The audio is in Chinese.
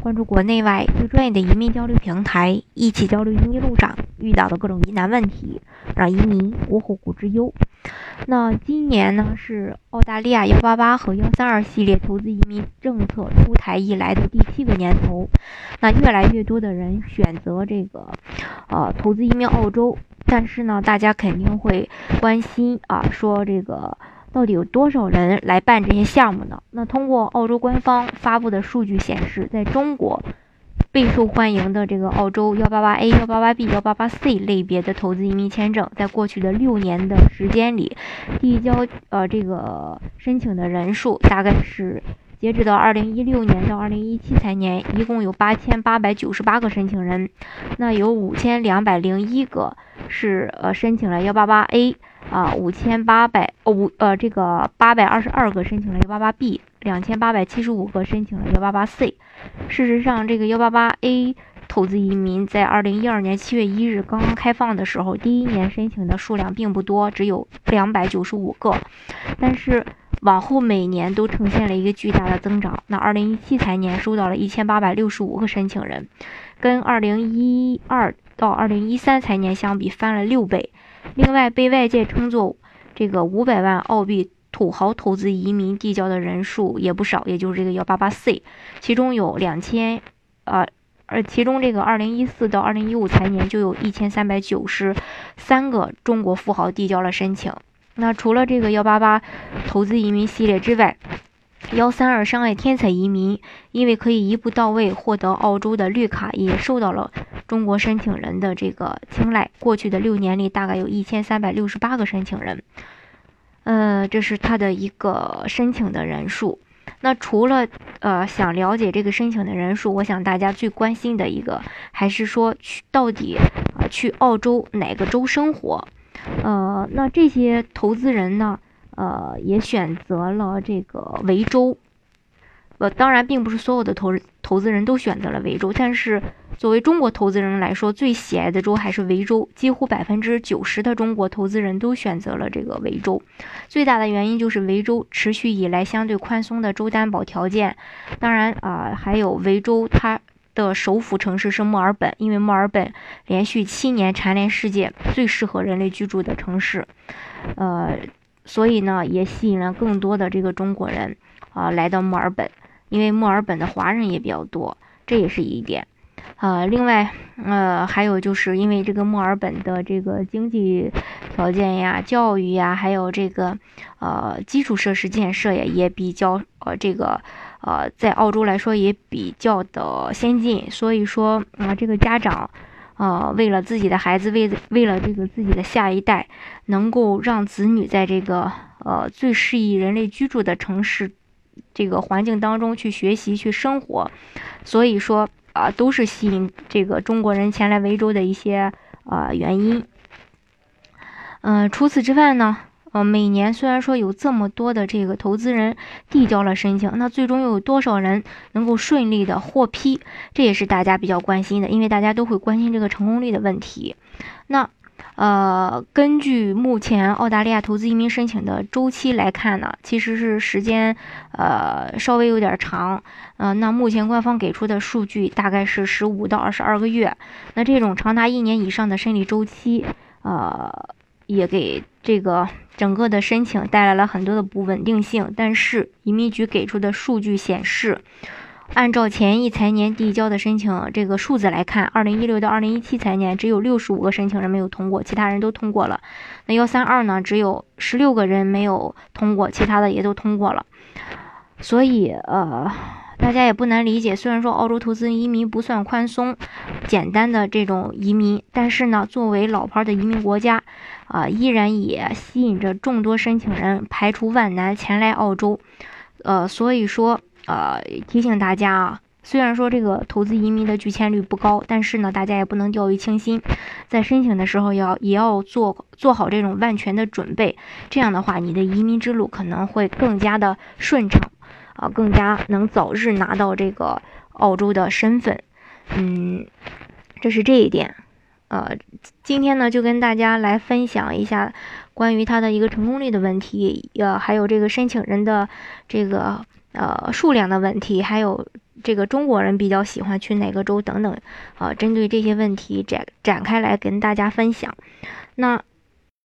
关注国内外最专业的移民交流平台，一起交流移民路上遇到的各种疑难问题，让移民无后顾之忧。那今年呢是澳大利亚幺八八和幺三二系列投资移民政策出台以来的第七个年头，那越来越多的人选择这个呃投资移民澳洲，但是呢，大家肯定会关心啊，说这个。到底有多少人来办这些项目呢？那通过澳洲官方发布的数据显示，在中国备受欢迎的这个澳洲幺八八 A、幺八八 B、幺八八 C 类别的投资移民签证，在过去的六年的时间里，递交呃这个申请的人数大概是截止到二零一六年到二零一七财年，一共有八千八百九十八个申请人，那有五千两百零一个是呃申请了幺八八 A。啊，五千八百五呃，这个八百二十二个申请了幺八八 B，两千八百七十五个申请了幺八八 C。事实上，这个幺八八 A 投资移民在二零一二年七月一日刚刚开放的时候，第一年申请的数量并不多，只有两百九十五个。但是往后每年都呈现了一个巨大的增长。那二零一七财年收到了一千八百六十五个申请人，跟二零一二到二零一三财年相比，翻了六倍。另外，被外界称作这个五百万澳币土豪投资移民递交的人数也不少，也就是这个幺八八 C，其中有两千，呃，而其中这个二零一四到二零一五财年就有一千三百九十三个中国富豪递交了申请。那除了这个幺八八投资移民系列之外，幺三二商业天才移民，因为可以一步到位获得澳洲的绿卡，也受到了中国申请人的这个青睐。过去的六年里，大概有一千三百六十八个申请人，呃，这是他的一个申请的人数。那除了呃想了解这个申请的人数，我想大家最关心的一个还是说去到底啊去澳洲哪个州生活？呃，那这些投资人呢？呃，也选择了这个维州，呃，当然并不是所有的投投资人都选择了维州，但是作为中国投资人来说，最喜爱的州还是维州，几乎百分之九十的中国投资人都选择了这个维州。最大的原因就是维州持续以来相对宽松的州担保条件，当然啊，还有维州它的首府城市是墨尔本，因为墨尔本连续七年蝉联世界最适合人类居住的城市，呃。所以呢，也吸引了更多的这个中国人啊来到墨尔本，因为墨尔本的华人也比较多，这也是一点。呃，另外，呃，还有就是因为这个墨尔本的这个经济条件呀、教育呀，还有这个呃基础设施建设呀，也比较呃这个呃在澳洲来说也比较的先进，所以说啊，这个家长。呃，为了自己的孩子，为为了这个自己的下一代，能够让子女在这个呃最适宜人类居住的城市这个环境当中去学习去生活，所以说啊，都是吸引这个中国人前来维州的一些啊原因。嗯，除此之外呢？呃，每年虽然说有这么多的这个投资人递交了申请，那最终又有多少人能够顺利的获批？这也是大家比较关心的，因为大家都会关心这个成功率的问题。那呃，根据目前澳大利亚投资移民申请的周期来看呢，其实是时间呃稍微有点长。嗯，那目前官方给出的数据大概是十五到二十二个月。那这种长达一年以上的审理周期，呃，也给这个。整个的申请带来了很多的不稳定性，但是移民局给出的数据显示，按照前一财年递交的申请这个数字来看，二零一六到二零一七财年只有六十五个申请人没有通过，其他人都通过了。那幺三二呢，只有十六个人没有通过，其他的也都通过了。所以呃。大家也不难理解，虽然说澳洲投资移民不算宽松、简单的这种移民，但是呢，作为老牌的移民国家，啊，依然也吸引着众多申请人排除万难前来澳洲。呃，所以说，呃，提醒大家啊，虽然说这个投资移民的拒签率不高，但是呢，大家也不能掉以轻心，在申请的时候要也要做做好这种万全的准备，这样的话，你的移民之路可能会更加的顺畅。啊，更加能早日拿到这个澳洲的身份。嗯，这是这一点。呃，今天呢，就跟大家来分享一下关于他的一个成功率的问题，呃，还有这个申请人的这个呃数量的问题，还有这个中国人比较喜欢去哪个州等等，啊，针对这些问题展展开来跟大家分享。那。